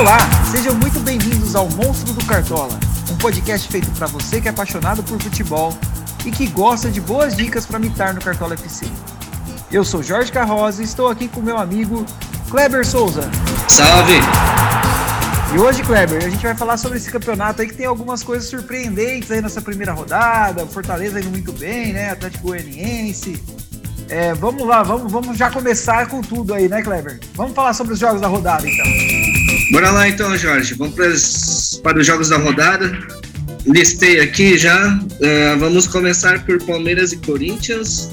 Olá, sejam muito bem-vindos ao Monstro do Cartola, um podcast feito para você que é apaixonado por futebol e que gosta de boas dicas para mitar no Cartola FC. Eu sou Jorge Carroza e estou aqui com meu amigo Kleber Souza. Salve! E hoje, Kleber, a gente vai falar sobre esse campeonato aí que tem algumas coisas surpreendentes aí nessa primeira rodada. O Fortaleza indo muito bem, né? Atlético Goianiense. É, vamos lá, vamos, vamos já começar com tudo aí, né, Kleber? Vamos falar sobre os jogos da rodada, então. Bora lá então, Jorge. Vamos para os jogos da rodada. Listei aqui já. Uh, vamos começar por Palmeiras e Corinthians.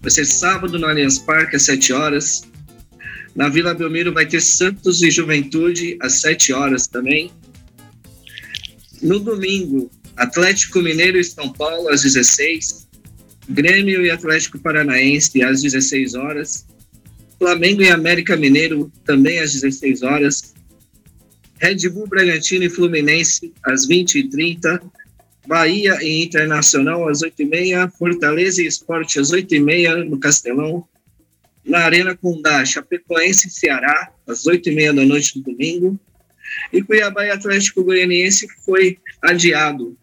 Vai ser sábado no Allianz Parque, às 7 horas. Na Vila Belmiro vai ter Santos e Juventude às 7 horas também. No domingo, Atlético Mineiro e São Paulo às 16. Grêmio e Atlético Paranaense às 16 horas. Flamengo e América Mineiro também às 16 horas. Red Bull Bragantino e Fluminense às 20h30. Bahia e Internacional às 8h30. Fortaleza e Esporte às 8h30 no Castelão na Arena Condá, Chapecoense e Ceará, às oito e meia da noite do domingo. E Cuiabá e Atlético Goianiense foi adiado.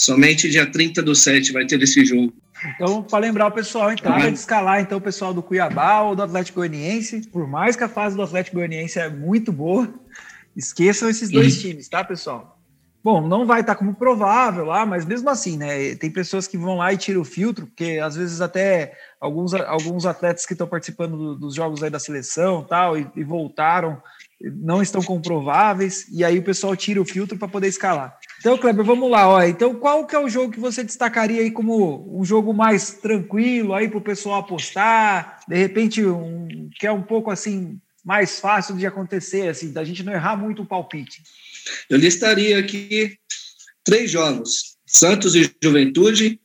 Somente dia 30 do 7 vai ter esse jogo. Então, para lembrar o pessoal, então, uhum. de escalar então, o pessoal do Cuiabá ou do Atlético Goianiense, por mais que a fase do Atlético Goianiense é muito boa, esqueçam esses dois uhum. times, tá, pessoal? Bom, não vai estar como provável lá, mas mesmo assim, né? Tem pessoas que vão lá e tiram o filtro, porque às vezes até alguns, alguns atletas que estão participando do, dos jogos aí da seleção tal, e, e, voltaram, não estão comprováveis, e aí o pessoal tira o filtro para poder escalar. Então, Kleber, vamos lá, ó. Então, qual que é o jogo que você destacaria aí como um jogo mais tranquilo aí para o pessoal apostar? De repente, um, que é um pouco assim mais fácil de acontecer, assim, da gente não errar muito o palpite. Eu listaria aqui três jogos: Santos e Juventude,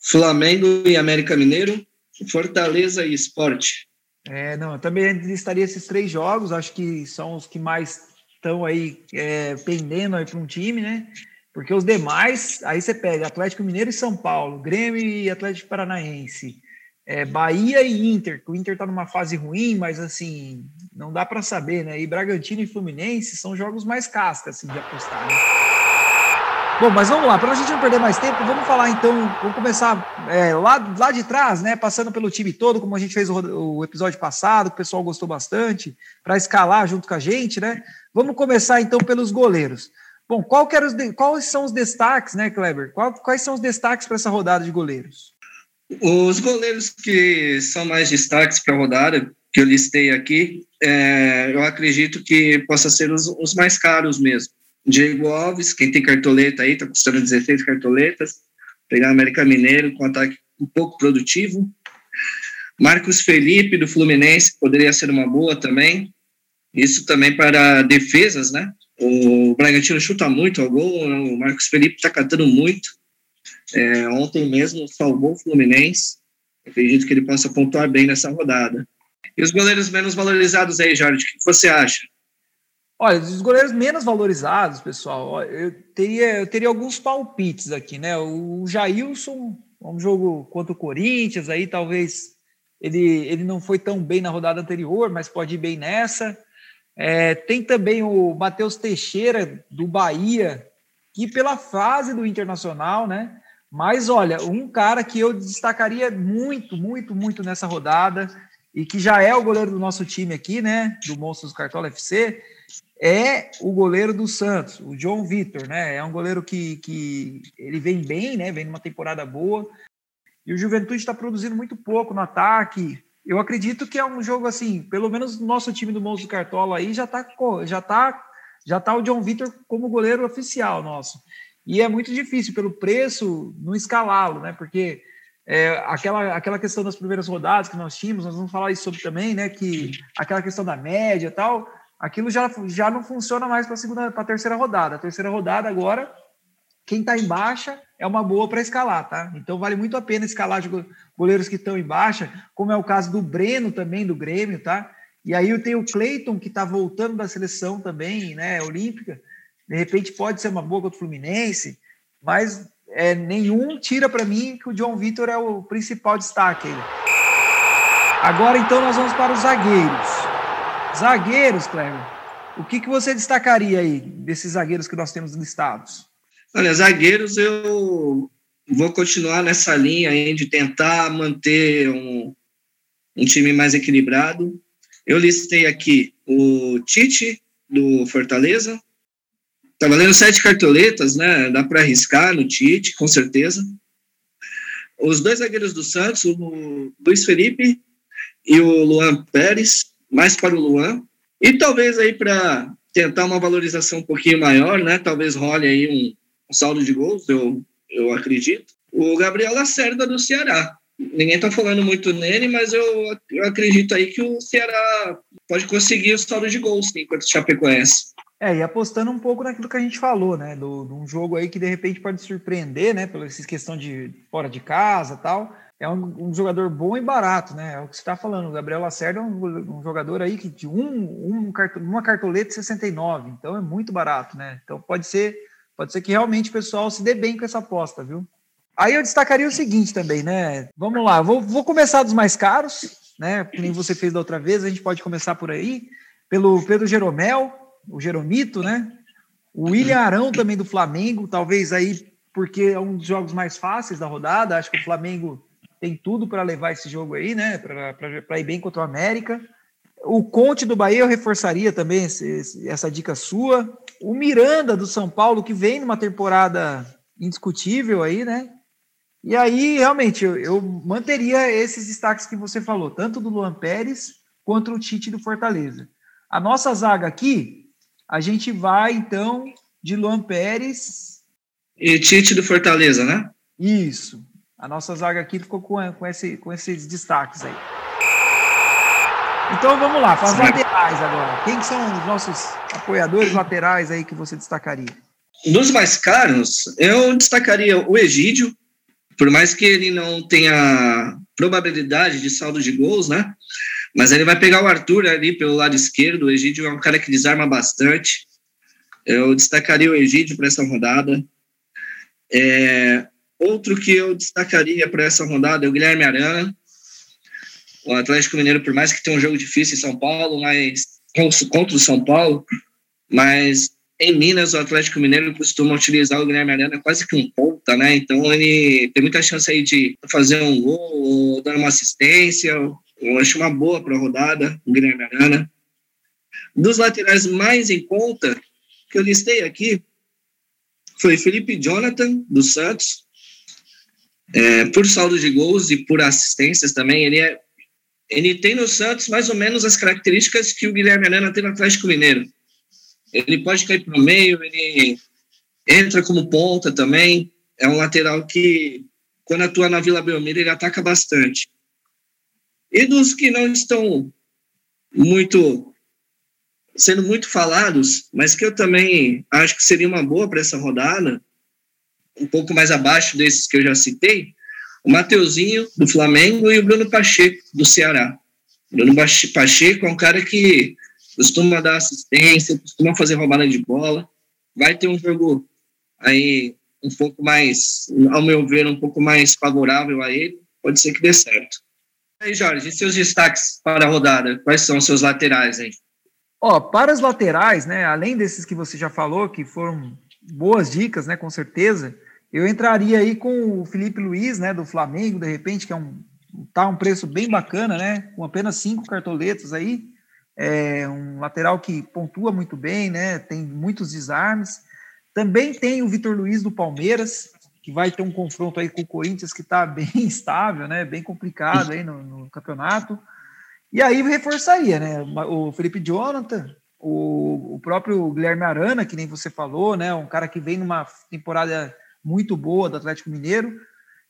Flamengo e América Mineiro, Fortaleza e Esporte. É, não, eu também listaria esses três jogos, acho que são os que mais estão aí é, pendendo aí para um time, né? Porque os demais, aí você pega Atlético Mineiro e São Paulo, Grêmio e Atlético Paranaense, é, Bahia e Inter, que o Inter está numa fase ruim, mas assim, não dá para saber, né? E Bragantino e Fluminense são jogos mais cascas assim, de apostar. Né? Bom, mas vamos lá, para a gente não perder mais tempo, vamos falar então, vamos começar é, lá, lá de trás, né? Passando pelo time todo, como a gente fez o, o episódio passado, que o pessoal gostou bastante, para escalar junto com a gente, né? Vamos começar então pelos goleiros. Bom, qual os, quais são os destaques, né, Kleber? Qual, quais são os destaques para essa rodada de goleiros? Os goleiros que são mais destaques para a rodada, que eu listei aqui, é, eu acredito que possa ser os, os, mais caros mesmo. Diego Alves, quem tem cartoleta aí, está custando 16 cartoletas. Pegar América Mineiro com ataque um pouco produtivo. Marcos Felipe, do Fluminense, poderia ser uma boa também. Isso também para defesas, né? O Bragantino chuta muito ao gol, o Marcos Felipe está catando muito. É, ontem mesmo salvou o Fluminense. Acredito que ele possa pontuar bem nessa rodada. E os goleiros menos valorizados aí, Jorge, o que você acha? Olha, os goleiros menos valorizados, pessoal, eu teria, eu teria alguns palpites aqui, né? O Jailson, um jogo contra o Corinthians, aí talvez ele, ele não foi tão bem na rodada anterior, mas pode ir bem nessa. É, tem também o Matheus Teixeira, do Bahia, que pela fase do Internacional, né? Mas olha, um cara que eu destacaria muito, muito, muito nessa rodada e que já é o goleiro do nosso time aqui, né, do Monstros Cartola FC, é o goleiro do Santos, o John Vitor, né? É um goleiro que, que ele vem bem, né? Vem numa temporada boa. E o Juventude está produzindo muito pouco no ataque. Eu acredito que é um jogo assim, pelo menos no nosso time do Monstros Cartola aí já está já tá, já tá o John Vitor como goleiro oficial nosso. E é muito difícil, pelo preço, não escalá-lo, né? Porque é, aquela, aquela questão das primeiras rodadas que nós tínhamos, nós vamos falar isso sobre também, né? Que aquela questão da média e tal, aquilo já, já não funciona mais para a segunda, para a terceira rodada. A terceira rodada agora, quem está em baixa é uma boa para escalar, tá? Então vale muito a pena escalar goleiros que estão em baixa, como é o caso do Breno também, do Grêmio, tá? E aí eu tenho o Cleiton, que está voltando da seleção também, né, olímpica, de repente pode ser uma boa contra o Fluminense, mas é, nenhum tira para mim que o John Vitor é o principal destaque. Aí. Agora então nós vamos para os zagueiros. Zagueiros, Cleber. O que, que você destacaria aí desses zagueiros que nós temos listados? Olha, zagueiros eu vou continuar nessa linha aí de tentar manter um, um time mais equilibrado. Eu listei aqui o Tite, do Fortaleza. Tá valendo sete cartoletas, né? Dá para arriscar no Tite, com certeza. Os dois zagueiros do Santos, o Luiz Felipe e o Luan Pérez, mais para o Luan. E talvez aí para tentar uma valorização um pouquinho maior, né? Talvez role aí um, um saldo de gols, eu, eu acredito. O Gabriel Lacerda do Ceará. Ninguém está falando muito nele, mas eu, eu acredito aí que o Ceará pode conseguir o saldo de gols, sim, enquanto o Chapecoense. É, e apostando um pouco naquilo que a gente falou, né? Do, de um jogo aí que de repente pode surpreender, né? Pela essa questão de fora de casa tal. É um, um jogador bom e barato, né? É o que você está falando. O Gabriel Lacerda é um, um, jogador aí que de um, um, uma cartoleta 69, então é muito barato, né? Então pode ser, pode ser que realmente o pessoal se dê bem com essa aposta, viu? Aí eu destacaria o seguinte também, né? Vamos lá, vou, vou começar dos mais caros, né? Que nem você fez da outra vez, a gente pode começar por aí, pelo Pedro Jeromel, o Jeromito, né? O William Arão também do Flamengo, talvez aí porque é um dos jogos mais fáceis da rodada. Acho que o Flamengo tem tudo para levar esse jogo aí, né? Para ir bem contra o América. O Conte do Bahia eu reforçaria também esse, essa dica sua. O Miranda do São Paulo, que vem numa temporada indiscutível aí, né? E aí, realmente, eu, eu, manteria esses destaques que você falou, tanto do Luan Pérez quanto o Tite do Fortaleza. A nossa zaga aqui, a gente vai, então, de Luan Pérez. E Tite do Fortaleza, né? Isso. A nossa zaga aqui ficou com, com, esse, com esses destaques aí. Então vamos lá, para as laterais agora. Quem são os nossos apoiadores laterais aí que você destacaria? Dos mais caros, eu destacaria o Egídio, por mais que ele não tenha probabilidade de saldo de gols, né? Mas ele vai pegar o Arthur ali pelo lado esquerdo. O Egídio é um cara que desarma bastante. Eu destacaria o Egídio para essa rodada. É, outro que eu destacaria para essa rodada é o Guilherme Arana. O Atlético Mineiro, por mais que tenha um jogo difícil em São Paulo, mas contra o São Paulo, mas em Minas, o Atlético Mineiro costuma utilizar o Guilherme Arana quase que um ponta, né? Então ele tem muita chance aí de fazer um gol ou dar uma assistência. Eu acho uma boa para a rodada, o Guilherme Arana. Dos laterais mais em conta que eu listei aqui foi Felipe Jonathan, do Santos. É, por saldo de gols e por assistências também, ele é ele tem no Santos mais ou menos as características que o Guilherme Arana tem no Atlético Mineiro ele pode cair para o meio, ele entra como ponta também. É um lateral que, quando atua na Vila Belmiro, ele ataca bastante. E dos que não estão muito sendo muito falados, mas que eu também acho que seria uma boa para essa rodada, um pouco mais abaixo desses que eu já citei, o Mateuzinho, do Flamengo, e o Bruno Pacheco, do Ceará. Bruno Pacheco é um cara que costuma dar assistência, costuma fazer roubada de bola. Vai ter um jogo aí um pouco mais, ao meu ver, um pouco mais favorável a ele. Pode ser que dê certo. E aí, Jorge, e seus destaques para a rodada? Quais são os seus laterais aí? Ó, para as laterais, né, além desses que você já falou, que foram boas dicas, né, com certeza, eu entraria aí com o Felipe Luiz, né, do Flamengo, de repente, que é um tá um preço bem bacana, né, com apenas cinco cartoletas aí, é um lateral que pontua muito bem, né? Tem muitos desarmes. Também tem o Vitor Luiz do Palmeiras, que vai ter um confronto aí com o Corinthians que está bem estável, né? Bem complicado aí no, no, campeonato. E aí reforçaria, né? O Felipe Jonathan, o, o próprio Guilherme Arana, que nem você falou, né? Um cara que vem numa temporada muito boa do Atlético Mineiro,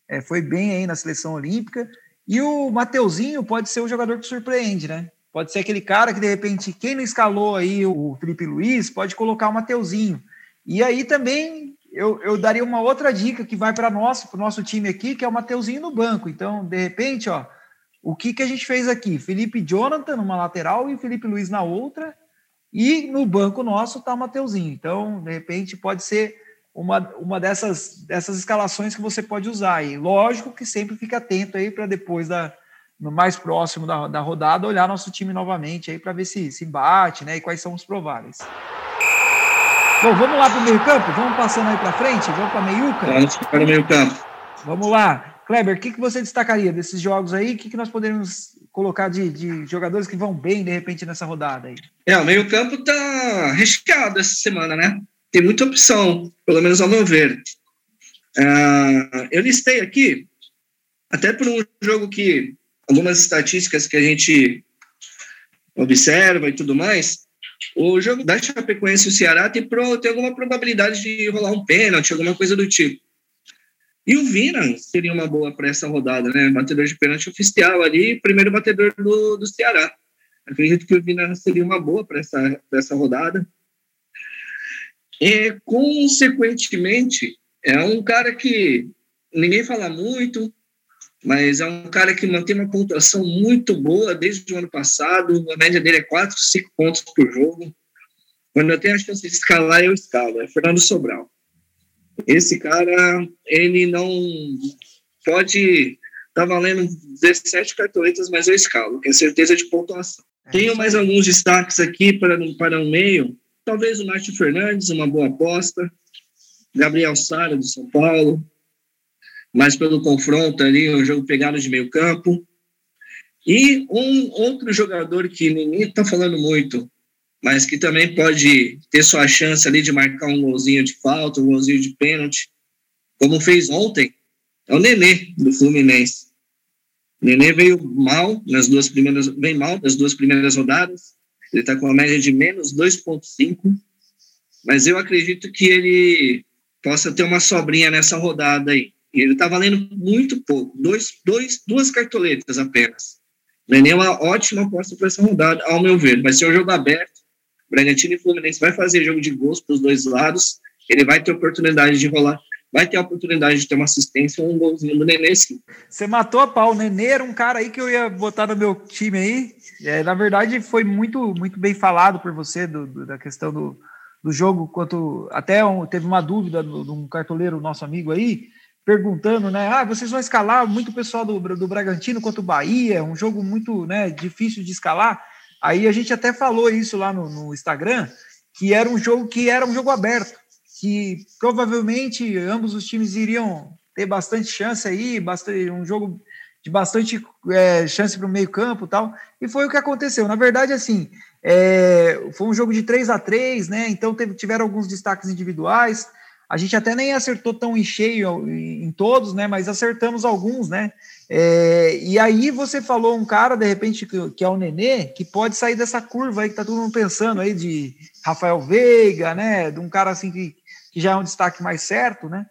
é, foi bem aí na seleção olímpica. E o Mateuzinho pode ser o jogador que surpreende, né? Pode ser aquele cara que, de repente, quem não escalou aí o Felipe Luiz, pode colocar o Mateuzinho. E aí também eu, eu daria uma outra dica que vai para nosso, o nosso time aqui, que é o Mateuzinho no banco. Então, de repente, ó, o que, que a gente fez aqui? Felipe Jonathan numa lateral e Felipe Luiz na outra. E no banco nosso tá o Mateuzinho. Então, de repente, pode ser uma, uma dessas, dessas escalações que você pode usar. E lógico que sempre fica atento aí para depois da, no mais próximo da, da rodada, olhar nosso time novamente aí para ver se se bate, né? E quais são os prováveis. Bom, vamos lá para o meio campo? Vamos passando aí para frente? Vamos para meiuca? Vamos para o meio campo. Vamos lá. Kleber, o que, que você destacaria desses jogos aí? O que, que nós podemos colocar de, de jogadores que vão bem, de repente, nessa rodada aí? É, o meio campo tá recheado essa semana, né? Tem muita opção, pelo menos ao meu ver. Uh, eu listei aqui, até por um jogo que algumas estatísticas que a gente observa e tudo mais, o jogo da Chapecoense e o Ceará tem, pro, tem alguma probabilidade de rolar um pênalti, alguma coisa do tipo. E o Vina seria uma boa para essa rodada, né? Batedor de pênalti oficial ali, primeiro batedor do, do Ceará. Acredito que o Vina seria uma boa para essa, essa rodada. E, consequentemente, é um cara que ninguém fala muito, mas é um cara que mantém uma pontuação muito boa desde o ano passado. A média dele é 4, 5 pontos por jogo. Quando eu tenho a chance de escalar, eu escalo. É Fernando Sobral. Esse cara, ele não pode. Tá valendo 17 cartoletas, mas eu escalo, que é certeza de pontuação. É tenho mais alguns destaques aqui para, para o meio. Talvez o Márcio Fernandes, uma boa aposta. Gabriel Sara, do São Paulo mas pelo confronto ali, um jogo pegado de meio campo. E um outro jogador que ninguém está falando muito, mas que também pode ter sua chance ali de marcar um golzinho de falta, um golzinho de pênalti, como fez ontem, é o Nenê, do Fluminense. O Nenê veio mal nas duas primeiras, bem mal nas duas primeiras rodadas, ele está com uma média de menos 2,5, mas eu acredito que ele possa ter uma sobrinha nessa rodada aí. E ele está valendo muito pouco, dois, dois, duas cartoletas apenas. Não é nem uma ótima aposta para essa rodada, ao meu ver. Vai ser um jogo aberto. Bragantino e Fluminense vai fazer jogo de gols para os dois lados. Ele vai ter oportunidade de rolar, vai ter a oportunidade de ter uma assistência ou um golzinho do Nenê, sim. Você matou a pau. O Nenê era um cara aí que eu ia botar no meu time aí. É, na verdade, foi muito, muito bem falado por você do, do, da questão do, do jogo, quanto até um, teve uma dúvida de um cartoleiro nosso amigo aí perguntando, né? Ah, vocês vão escalar muito pessoal do, do Bragantino contra o Bahia, um jogo muito né, difícil de escalar. Aí a gente até falou isso lá no, no Instagram, que era um jogo que era um jogo aberto, que provavelmente ambos os times iriam ter bastante chance aí, bastante, um jogo de bastante é, chance para o meio campo tal, e foi o que aconteceu. Na verdade, assim, é, foi um jogo de 3 a 3 né? Então teve, tiveram alguns destaques individuais. A gente até nem acertou tão em cheio em todos, né? Mas acertamos alguns, né? É, e aí você falou um cara, de repente, que, que, é o Nenê, que pode sair dessa curva aí que tá todo mundo pensando aí de Rafael Veiga, né? De um cara assim que, que já é um destaque mais certo, né?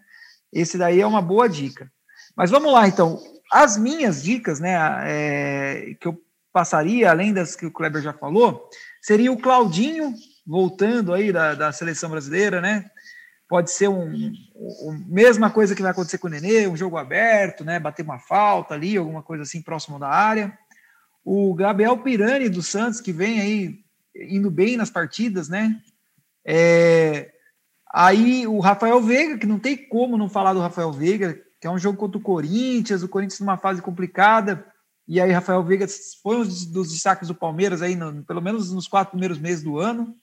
Esse daí é uma boa dica. Mas vamos lá, então. As minhas dicas, né? É, que eu passaria, além das que o Kleber já falou, seria o Claudinho, voltando aí da, da seleção brasileira, né? pode ser um, um, mesma coisa que vai acontecer com o Nenê, um jogo aberto, né, bater uma falta ali, alguma coisa assim próximo da área. O Gabriel Pirani do Santos, que vem aí indo bem nas partidas, né? É, aí o Rafael Veiga, que não tem como não falar do Rafael Veiga, que é um jogo contra o Corinthians, o Corinthians numa fase complicada, e aí Rafael Veiga foi um dos destaques do Palmeiras aí, no, pelo menos nos quatro primeiros meses do ano.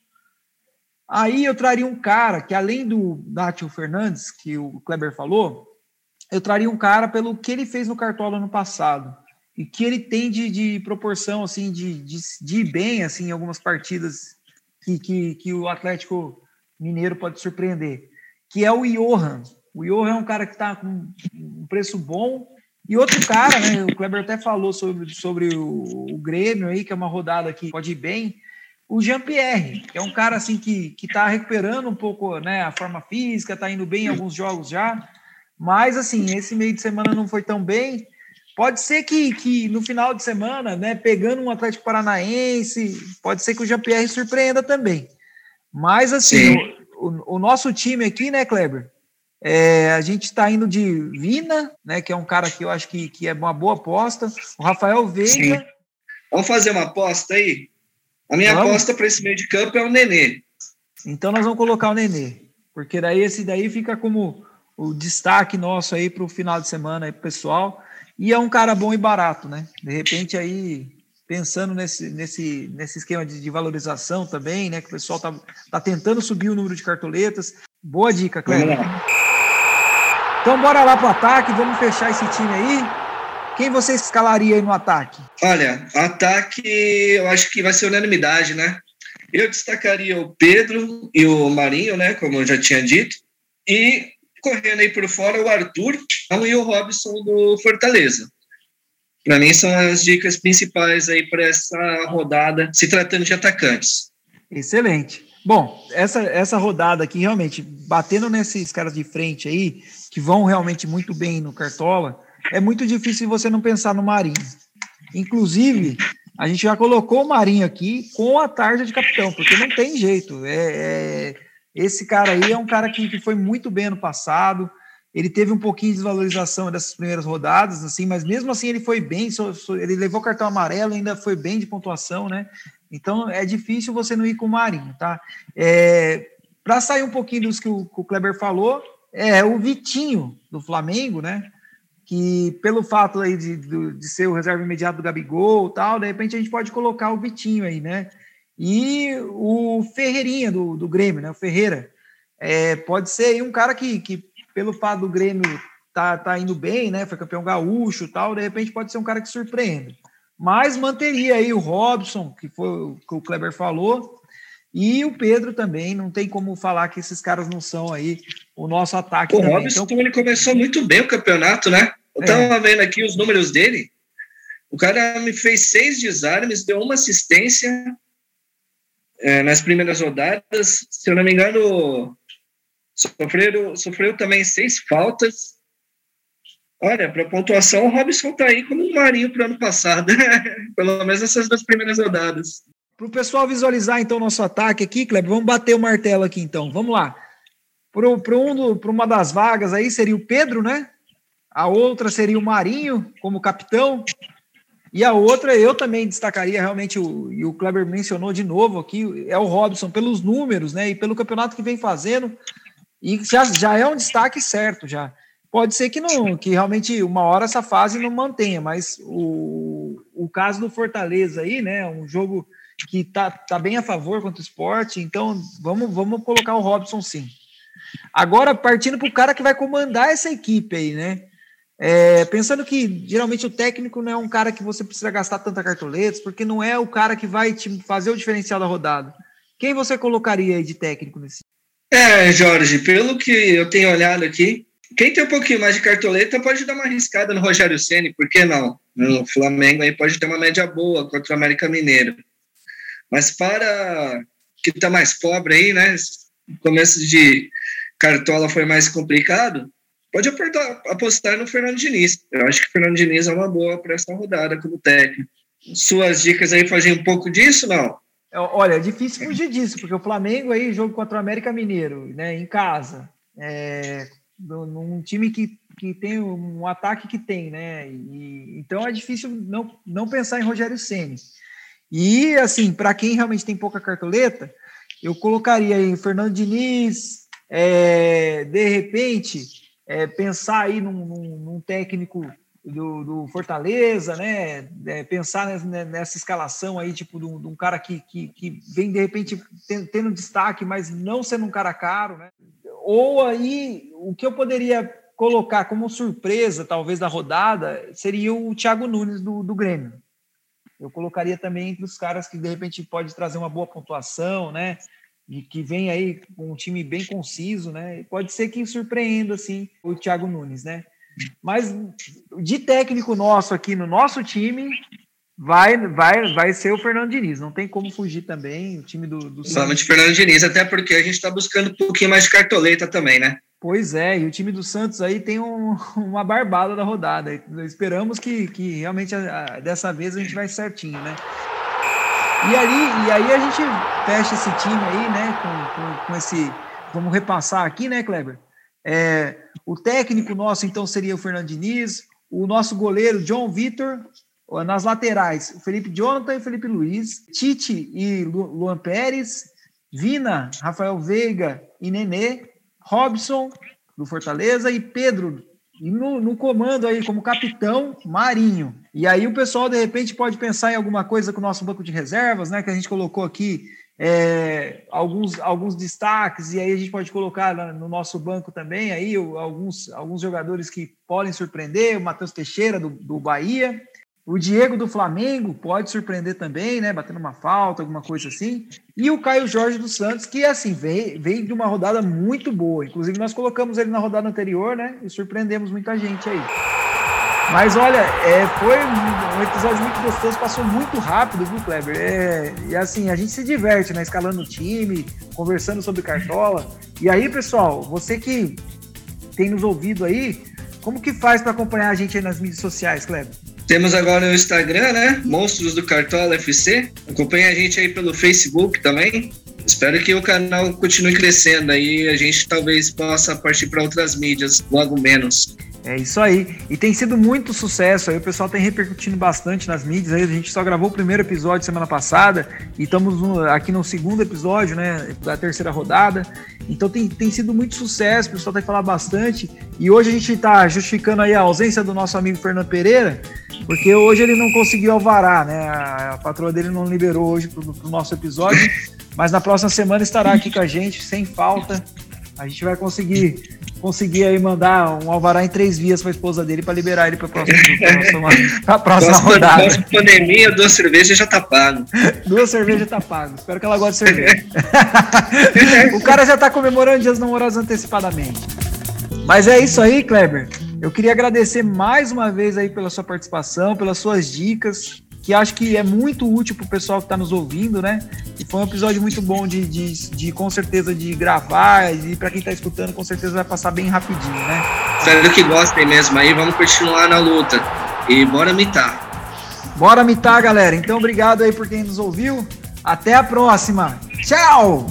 Aí eu traria um cara que, além do Nátio Fernandes, que o Kleber falou, eu traria um cara pelo que ele fez no Cartola no passado e que ele tem de, de proporção, assim, de, de, de, ir bem, assim, em algumas partidas que, que, que o Atlético Mineiro pode surpreender, que é o Johan. O Johan é um cara que está com um preço bom e outro cara, né, o Kleber até falou sobre, sobre o, o Grêmio aí, que é uma rodada que pode ir bem, o Jean-Pierre, que é um cara assim que está recuperando um pouco né, a forma física, está indo bem em alguns jogos já, mas assim, esse meio de semana não foi tão bem. Pode ser que, que no final de semana, né, pegando um Atlético Paranaense, pode ser que o Jean-Pierre surpreenda também. Mas assim, o, o, o, nosso time aqui, né, Kleber? É, a gente está indo de Vina, né, que é um cara que eu acho que, que é uma boa aposta. O Rafael Veiga. Sim. Vamos fazer uma aposta aí? A minha vamos? aposta para esse meio de campo é o Nenê. Então nós vamos colocar o Nenê, porque daí esse daí fica como o destaque nosso aí para o final de semana aí, pessoal. e é um cara bom e barato, né? De repente aí pensando nesse, nesse, nesse esquema de, de valorização também, né? Que o pessoal tá, tá tentando subir o número de cartoletas. Boa dica, Cleber. Então bora lá pro ataque, vamos fechar esse time aí. Quem você escalaria aí no ataque? Olha, ataque eu acho que vai ser unanimidade, né? Eu destacaria o Pedro e o Marinho, né? Como eu já tinha dito. E correndo aí por fora o Arthur e o Robson do Fortaleza. Para mim são as dicas principais aí para essa rodada, se tratando de atacantes. Excelente. Bom, essa, essa rodada aqui, realmente, batendo nesses caras de frente aí, que vão realmente muito bem no Cartola, é muito difícil você não pensar no Marinho. Inclusive, a gente já colocou o Marinho aqui com a tarja de capitão, porque não tem jeito. É, é esse cara aí é um cara que, que foi muito bem ano passado. Ele teve um pouquinho de desvalorização dessas primeiras rodadas, assim, mas mesmo assim ele foi bem. ele levou cartão amarelo, ainda foi bem de pontuação, né? Então é difícil você não ir com o Marinho, tá? É, Para sair um pouquinho dos que o, que o Kleber falou, é o Vitinho do Flamengo, né? que pelo fato aí de, de, ser o reserva imediato do Gabigol tal, de repente a gente pode colocar o Vitinho aí, né? E o Ferreirinha do, do Grêmio, né? O Ferreira. É, pode ser um cara que, que, pelo fato do Grêmio tá, tá indo bem, né? Foi campeão gaúcho tal, de repente pode ser um cara que surpreende. Mas manteria aí o Robson, que foi o que o Kleber falou, e o Pedro também, não tem como falar que esses caras não são aí o nosso ataque. O também. Robson então, ele começou muito bem o campeonato, né? Eu é. tava vendo aqui os números dele. O cara me fez seis desarmes, deu uma assistência é, nas primeiras rodadas. Se eu não me engano, sofreu, sofreu também seis faltas. Olha, para pontuação, o Robson tá aí como um marinho para o ano passado. Pelo menos essas duas primeiras rodadas. Para o pessoal visualizar, então, nosso ataque aqui, Kleber, vamos bater o martelo aqui, então. Vamos lá. Para um uma das vagas aí seria o Pedro, né? A outra seria o Marinho, como capitão. E a outra eu também destacaria realmente, o, e o Kleber mencionou de novo aqui, é o Robson, pelos números, né? E pelo campeonato que vem fazendo. E já, já é um destaque certo, já. Pode ser que não, que realmente uma hora essa fase não mantenha, mas o, o caso do Fortaleza aí, né? Um jogo que tá, tá bem a favor contra o esporte, então vamos, vamos colocar o Robson sim. Agora, partindo para o cara que vai comandar essa equipe aí, né? É, pensando que geralmente o técnico não é um cara que você precisa gastar tanta cartoletas, porque não é o cara que vai te fazer o diferencial da rodada. Quem você colocaria aí de técnico nesse? É, Jorge, pelo que eu tenho olhado aqui, quem tem um pouquinho mais de cartoleta pode dar uma arriscada no Rogério Ceni, por que não? No Flamengo aí pode ter uma média boa contra o América Mineiro. Mas para que está mais pobre aí, né? O começo de cartola foi mais complicado. Pode apostar no Fernando Diniz. Eu acho que o Fernando Diniz é uma boa para essa rodada como técnico. Suas dicas aí fazem um pouco disso, não? É, olha, é difícil fugir disso, porque o Flamengo aí, jogo contra o América Mineiro, né, em casa, é, num time que, que tem um ataque que tem, né, e, então é difícil não, não pensar em Rogério Ceni. E, assim, para quem realmente tem pouca cartoleta, eu colocaria aí Fernando Diniz, é, de repente, é, pensar aí num, num, num técnico do, do, Fortaleza, né? É, pensar nessa, nessa, escalação aí, tipo, de um, de um cara que, que, que, vem de repente tendo, tendo, destaque, mas não sendo um cara caro, né? Ou aí, o que eu poderia colocar como surpresa, talvez, da rodada, seria o Thiago Nunes do, do Grêmio eu colocaria também entre os caras que de repente pode trazer uma boa pontuação, né? E que vem aí com um time bem conciso, né? pode ser que surpreenda assim o Thiago Nunes, né? Mas de técnico nosso aqui no nosso time, vai vai vai ser o Fernando Diniz. Não tem como fugir também o time do, do Somente Fernando Diniz, até porque a gente está buscando um pouquinho mais de cartoleta também, né? Pois é, e o time do Santos aí tem um, uma barbada da rodada. Esperamos que, que realmente a, a, dessa vez a gente vai certinho, né? E aí, e aí a gente fecha esse time aí, né? Com, com, com esse. Vamos repassar aqui, né, Kleber? É, o técnico nosso, então, seria o Fernando Diniz, o nosso goleiro, John Vitor, nas laterais, Felipe Jonathan e Felipe Luiz, Tite e Luan Pérez, Vina, Rafael Veiga e Nenê, Robson, do Fortaleza, e Pedro, E no, no, comando aí, como capitão, Marinho. E aí o pessoal, de repente, pode pensar em alguma coisa com o nosso banco de reservas, né? Que a gente colocou aqui é, alguns, alguns destaques, e aí a gente pode colocar no nosso banco também aí alguns, alguns jogadores que podem surpreender, o Matheus Teixeira do, do Bahia, o Diego do Flamengo pode surpreender também, né? Batendo uma falta, alguma coisa assim. E o Caio Jorge dos Santos, que assim, veio, veio de uma rodada muito boa. Inclusive, nós colocamos ele na rodada anterior, né? E surpreendemos muita gente aí. Mas olha, é, foi um episódio muito gostoso, passou muito rápido, viu, Kleber? É, e assim, a gente se diverte, né? Escalando o time, conversando sobre cartola. E aí, pessoal, você que tem nos ouvido aí, como que faz para acompanhar a gente aí nas mídias sociais, Kleber? Temos agora o Instagram, né? Monstros do Cartola FC. Acompanhe a gente aí pelo Facebook também. Espero que o canal continue crescendo aí. A gente talvez possa partir para outras mídias logo menos. É isso aí. E tem sido muito sucesso aí. O pessoal tem repercutindo bastante nas mídias. Aí a gente só gravou o primeiro episódio semana passada e estamos aqui no segundo episódio, né? Da terceira rodada. Então tem, tem sido muito sucesso. O pessoal tem falado bastante. E hoje a gente está justificando aí a ausência do nosso amigo Fernando Pereira, porque hoje ele não conseguiu alvará, né? A, a patroa dele não liberou hoje para o nosso episódio. Mas na próxima semana estará aqui com a gente, sem falta. A gente vai conseguir conseguir aí mandar um alvará em três vias para a esposa dele para liberar ele para a próxima, pra próxima Nossa, rodada. Nossa pandemia, duas cervejas já tá pago. duas cervejas tá pago. Espero que ela goste de cerveja. o cara já tá comemorando dias namorados antecipadamente. Mas é isso aí, Kleber. Eu queria agradecer mais uma vez aí pela sua participação, pelas suas dicas que acho que é muito útil para o pessoal que está nos ouvindo, né? E foi um episódio muito bom de, de, de com certeza, de gravar, e para quem está escutando, com certeza vai passar bem rapidinho, né? Espero que gostem mesmo aí, vamos continuar na luta. E bora mitar. Bora mitar, galera. Então, obrigado aí por quem nos ouviu. Até a próxima. Tchau!